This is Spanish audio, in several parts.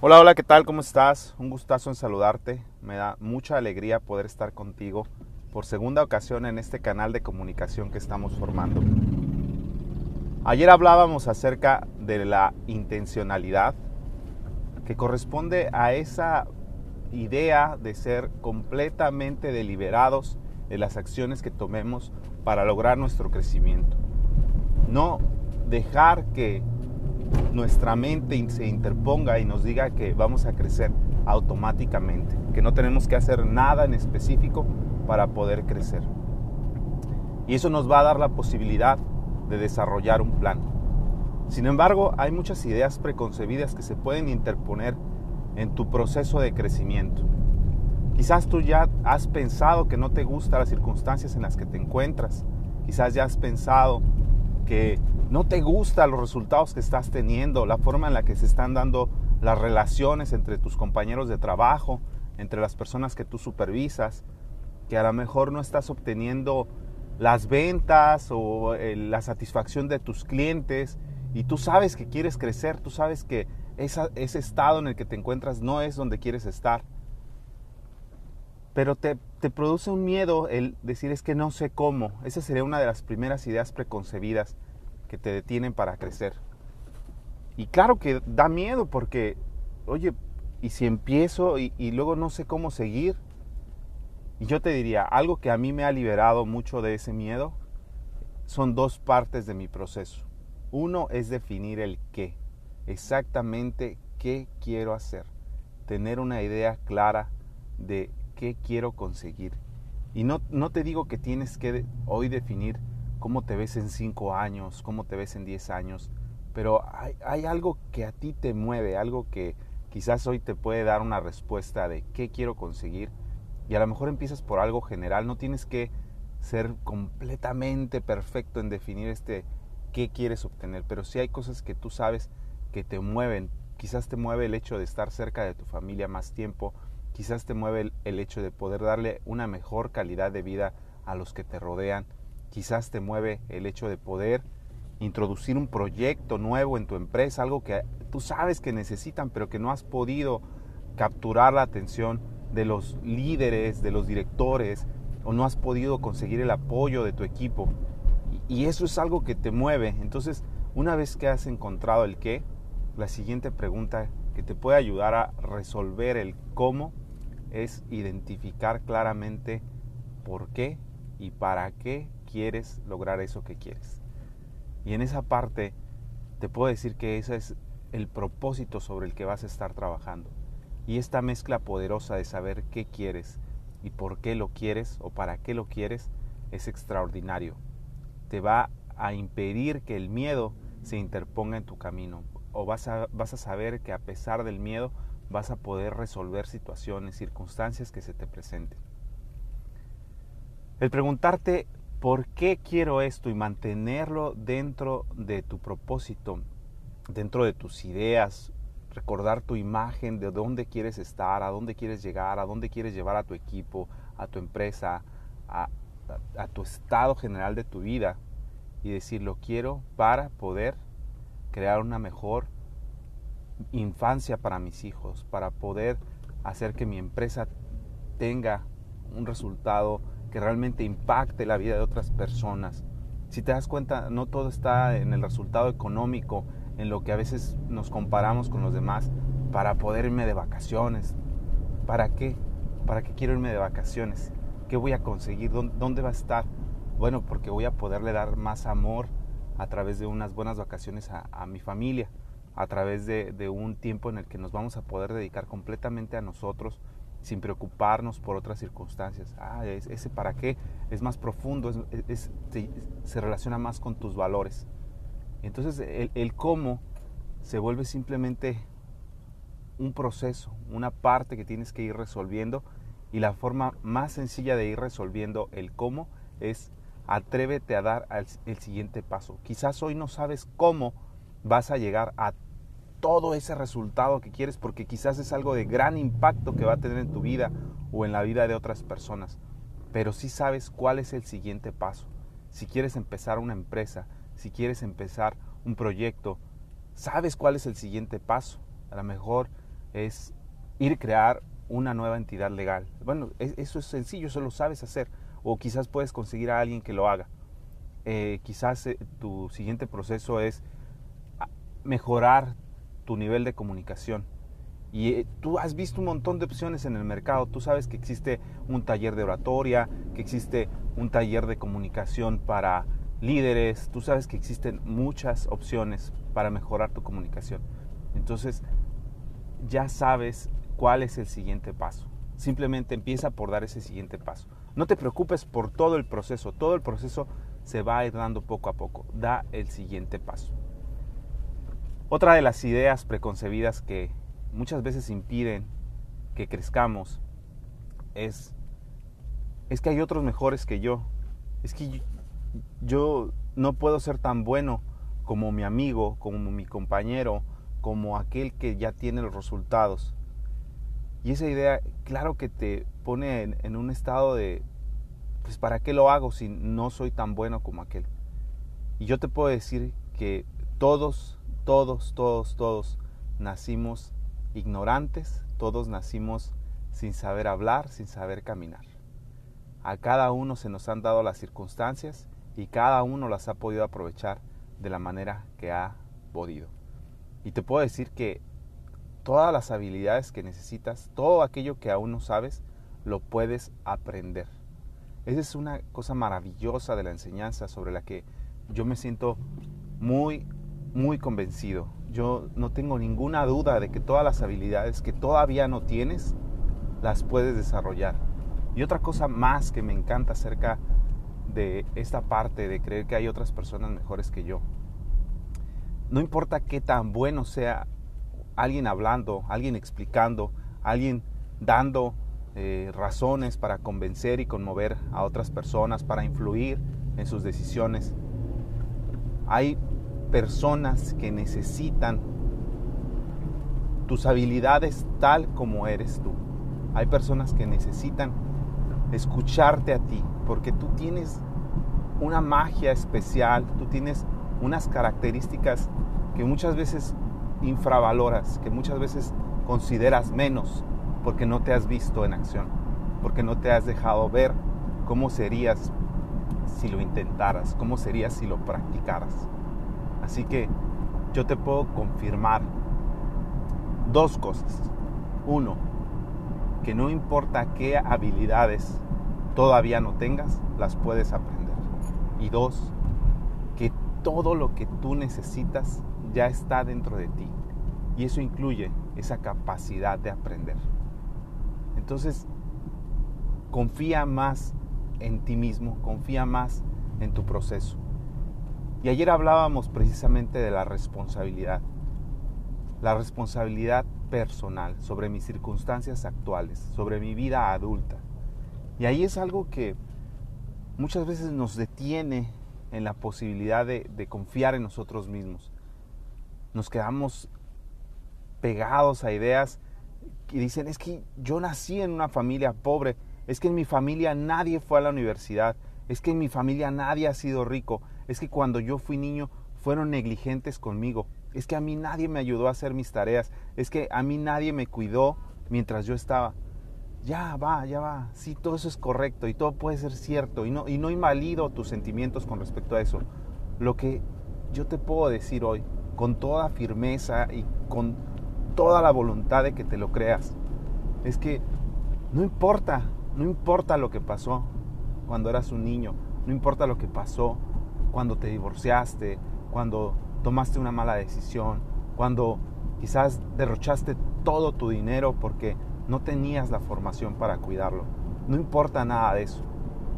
Hola, hola, ¿qué tal? ¿Cómo estás? Un gustazo en saludarte. Me da mucha alegría poder estar contigo por segunda ocasión en este canal de comunicación que estamos formando. Ayer hablábamos acerca de la intencionalidad que corresponde a esa idea de ser completamente deliberados de las acciones que tomemos para lograr nuestro crecimiento. No dejar que nuestra mente se interponga y nos diga que vamos a crecer automáticamente, que no tenemos que hacer nada en específico para poder crecer. Y eso nos va a dar la posibilidad de desarrollar un plan. Sin embargo, hay muchas ideas preconcebidas que se pueden interponer en tu proceso de crecimiento. Quizás tú ya has pensado que no te gustan las circunstancias en las que te encuentras. Quizás ya has pensado que no te gustan los resultados que estás teniendo, la forma en la que se están dando las relaciones entre tus compañeros de trabajo, entre las personas que tú supervisas, que a lo mejor no estás obteniendo las ventas o eh, la satisfacción de tus clientes y tú sabes que quieres crecer, tú sabes que ese estado en el que te encuentras no es donde quieres estar. Pero te, te produce un miedo el decir es que no sé cómo. Esa sería una de las primeras ideas preconcebidas que te detienen para crecer. Y claro que da miedo porque, oye, ¿y si empiezo y, y, luego no sé cómo seguir? Y yo te diría, algo que a mí me ha liberado mucho de ese miedo son dos partes de mi proceso. Uno es definir el qué, exactamente qué quiero hacer, tener una idea clara de qué quiero conseguir. Y no, no te digo que tienes que hoy definir cómo te ves en cinco años, cómo te ves en diez años, pero hay, hay, algo que a ti te mueve, algo que quizás hoy te puede dar una respuesta de qué quiero conseguir. Y a lo mejor empiezas por algo general, no tienes que ser completamente perfecto en definir este qué quieres obtener, pero si hay cosas que tú sabes que te mueven. Quizás te mueve el hecho de estar cerca de tu familia más tiempo, quizás te mueve el, hecho de poder darle una mejor calidad de vida a los que te rodean, quizás te mueve el hecho de poder introducir un proyecto nuevo en tu empresa, algo que tú sabes que necesitan, pero que no has podido capturar la atención de los líderes, de los directores, o no has podido conseguir el apoyo de tu equipo. Y eso es algo que te mueve. Entonces, una vez que has encontrado el qué, la siguiente pregunta que te puede ayudar a resolver el cómo es identificar claramente por qué y para qué quieres lograr eso que quieres. Y en esa parte te puedo decir que ese es el propósito sobre el que vas a estar trabajando. Y esta mezcla poderosa de saber qué quieres y por qué lo quieres o para qué lo quieres es extraordinario. Te va a impedir que el miedo se interponga en tu camino. O vas a, vas a saber que a pesar del miedo vas a poder resolver situaciones, circunstancias que se te presenten. El preguntarte por qué quiero esto y mantenerlo dentro de tu propósito, dentro de tus ideas, recordar tu imagen de dónde quieres estar, a dónde quieres llegar, a dónde quieres llevar a tu equipo, a tu empresa, a, tu estado general de tu vida y decir lo quiero para poder crear una mejor infancia para mis hijos, para poder hacer que mi empresa tenga un resultado que realmente impacte la vida de otras personas. Si te das cuenta, no todo está en el resultado económico, en lo que a veces nos comparamos con los demás para poder irme de vacaciones. ¿Para qué? ¿Para qué quiero irme de vacaciones? ¿Qué voy a conseguir? ¿Dónde va a estar? Bueno, porque voy a poderle dar más amor a través de unas buenas vacaciones a, a mi familia, a través de, un tiempo en el que nos vamos a poder dedicar completamente a nosotros sin preocuparnos por otras circunstancias. Ah, ese para qué es más profundo, es, es, se, se, relaciona más con tus valores. Entonces el, el cómo se vuelve simplemente un proceso, una parte que tienes que ir resolviendo y la forma más sencilla de ir resolviendo el cómo es atrévete a dar el siguiente paso. Quizás hoy no sabes cómo vas a llegar a todo ese resultado que quieres porque quizás es algo de gran impacto que va a tener en tu vida o en la vida de otras personas. Pero sí sabes cuál es el siguiente paso. Si quieres empezar una empresa, si quieres empezar un proyecto, sabes cuál es el siguiente paso. A lo mejor es ir a crear una nueva entidad legal. Bueno, eso es sencillo, eso lo sabes hacer. O quizás puedes conseguir a alguien que lo haga. Eh, quizás eh, tu siguiente proceso es ah, mejorar tu nivel de comunicación. Y eh, tú has visto un montón de opciones en el mercado. Tú sabes que existe un taller de oratoria, que existe un taller de comunicación para líderes. Tú sabes que existen muchas opciones para mejorar tu comunicación. Entonces, ya sabes cuál es el siguiente paso. Simplemente empieza por dar ese siguiente paso. No te preocupes por todo el proceso. Todo el proceso se va a ir dando poco a poco. Da el siguiente paso. Otra de las ideas preconcebidas que muchas veces impiden que crezcamos es, es que hay otros mejores que yo. Es que yo, no puedo ser tan bueno como mi amigo, como mi compañero, como aquel que ya tiene los resultados. Y esa idea, claro que te pone en, un estado de, pues ¿para qué lo hago si no soy tan bueno como aquel? Y yo te puedo decir que todos, todos, todos, todos nacimos ignorantes, todos nacimos sin saber hablar, sin saber caminar. A cada uno se nos han dado las circunstancias y cada uno las ha podido aprovechar de la manera que ha podido. Y te puedo decir que todas las habilidades que necesitas, todo aquello que aún no sabes, lo puedes aprender. Esa es una cosa maravillosa de la enseñanza sobre la que yo me siento muy, muy convencido. Yo no tengo ninguna duda de que todas las habilidades que todavía no tienes, las puedes desarrollar. Y otra cosa más que me encanta acerca de esta parte de creer que hay otras personas mejores que yo. No importa qué tan bueno sea alguien hablando, alguien explicando, alguien dando eh, razones para convencer y conmover a otras personas, para influir en sus decisiones. Hay personas que necesitan tus habilidades tal como eres tú. Hay personas que necesitan escucharte a ti, porque tú tienes una magia especial, tú tienes unas características que muchas veces infravaloras, que muchas veces consideras menos porque no te has visto en acción, porque no te has dejado ver cómo serías si lo intentaras, cómo serías si lo practicaras. Así que yo te puedo confirmar dos cosas. Uno, que no importa qué habilidades todavía no tengas, las puedes aprender. Y dos, que todo lo que tú necesitas ya está dentro de ti. Y eso incluye esa capacidad de aprender. Entonces, confía más en ti mismo, confía más en tu proceso. Y ayer hablábamos precisamente de la responsabilidad. La responsabilidad personal sobre mis circunstancias actuales, sobre mi vida adulta. Y ahí es algo que muchas veces nos detiene en la posibilidad de, confiar en nosotros mismos nos quedamos pegados a ideas y dicen, es que yo nací en una familia pobre, es que en mi familia nadie fue a la universidad, es que en mi familia nadie ha sido rico, es que cuando yo fui niño fueron negligentes conmigo, es que a mí nadie me ayudó a hacer mis tareas, es que a mí nadie me cuidó mientras yo estaba. Ya va, ya va, sí, todo eso es correcto y todo puede ser cierto y no, y no invalido tus sentimientos con respecto a eso. Lo que yo te puedo decir hoy con toda firmeza y con toda la voluntad de que te lo creas. Es que no importa, no importa lo que pasó cuando eras un niño, no importa lo que pasó cuando te divorciaste, cuando tomaste una mala decisión, cuando quizás derrochaste todo tu dinero porque no tenías la formación para cuidarlo. No importa nada de eso.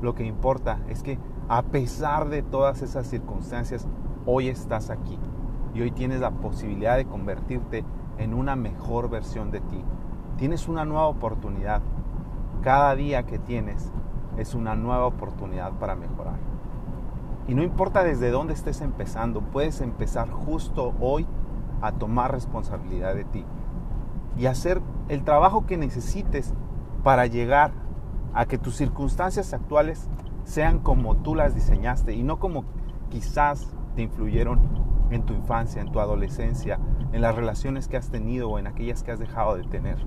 Lo que importa es que a pesar de todas esas circunstancias, hoy estás aquí y hoy tienes la posibilidad de convertirte en una mejor versión de ti. Tienes una nueva oportunidad. Cada día que tienes es una nueva oportunidad para mejorar. Y no importa desde dónde estés empezando, puedes empezar justo hoy a tomar responsabilidad de ti y hacer el trabajo que necesites para llegar a que tus circunstancias actuales sean como tú las diseñaste y no como quizás te influyeron en tu infancia, en tu adolescencia, en las relaciones que has tenido o en aquellas que has dejado de tener.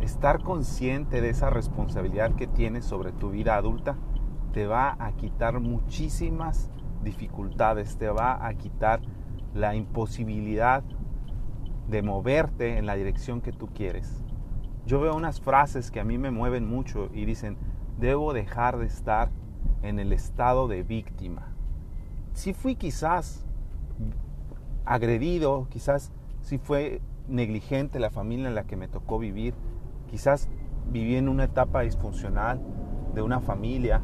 Estar consciente de esa responsabilidad que tienes sobre tu vida adulta te va a quitar muchísimas dificultades, te va a quitar la imposibilidad de moverte en la dirección que tú quieres. Yo veo unas frases que a mí me mueven mucho y dicen, debo dejar de estar en el estado de víctima. Si fui quizás agredido, quizás si fue negligente la familia en la que me tocó vivir, quizás viví en una etapa disfuncional de una familia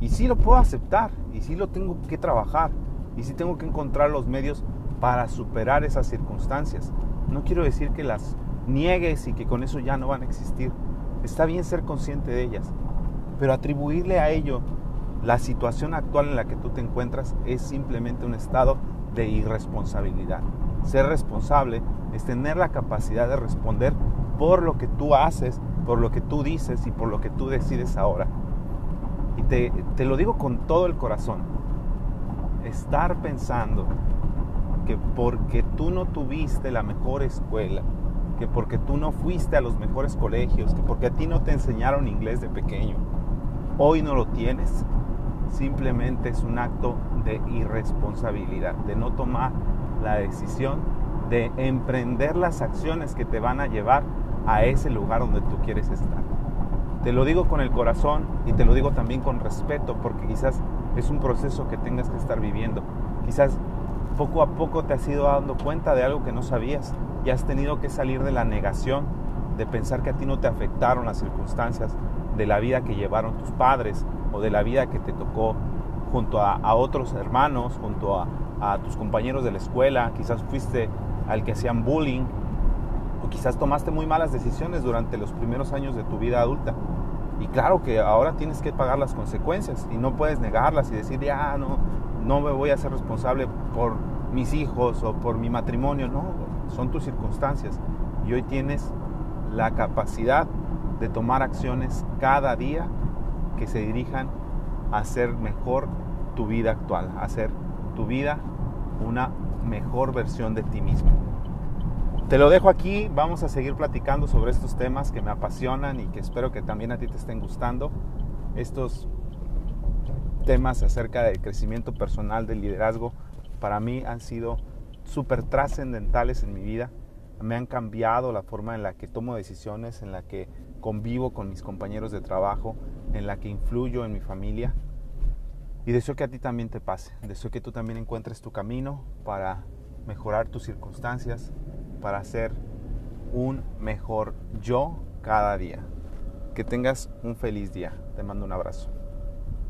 y sí lo puedo aceptar y sí lo tengo que trabajar y sí tengo que encontrar los medios para superar esas circunstancias. No quiero decir que las niegues y que con eso ya no van a existir. Está bien ser consciente de ellas, pero atribuirle a ello la situación actual en la que tú te encuentras es simplemente un estado de irresponsabilidad. Ser responsable es tener la capacidad de responder por lo que tú haces, por lo que tú dices y por lo que tú decides ahora. Y te, te lo digo con todo el corazón. Estar pensando que porque tú no tuviste la mejor escuela, que porque tú no fuiste a los mejores colegios, que porque a ti no te enseñaron inglés de pequeño, hoy no lo tienes, simplemente es un acto de irresponsabilidad, de no tomar la decisión de emprender las acciones que te van a llevar a ese lugar donde tú quieres estar. Te lo digo con el corazón y te lo digo también con respeto porque quizás es un proceso que tengas que estar viviendo. Quizás poco a poco te has ido dando cuenta de algo que no sabías y has tenido que salir de la negación, de pensar que a ti no te afectaron las circunstancias de la vida que llevaron tus padres o de la vida que te tocó junto a, otros hermanos, junto a, a tus compañeros de la escuela, quizás fuiste al que hacían bullying o quizás tomaste muy malas decisiones durante los primeros años de tu vida adulta. Y claro que ahora tienes que pagar las consecuencias y no puedes negarlas y decir, ya no, no me voy a ser responsable por mis hijos o por mi matrimonio, no, son tus circunstancias. Y hoy tienes la capacidad de tomar acciones cada día que se dirijan a hacer mejor tu vida actual, a hacer tu vida una mejor versión de ti mismo. Te lo dejo aquí, vamos a seguir platicando sobre estos temas que me apasionan y que espero que también a ti te estén gustando. Estos temas acerca del crecimiento personal, del liderazgo, para mí han sido súper trascendentales en mi vida. Me han cambiado la forma en la que tomo decisiones, en la que convivo con mis compañeros de trabajo, en la que influyo en mi familia. Y deseo que a ti también te pase. Deseo que tú también encuentres tu camino para mejorar tus circunstancias, para ser un mejor yo cada día. Que tengas un feliz día. Te mando un abrazo.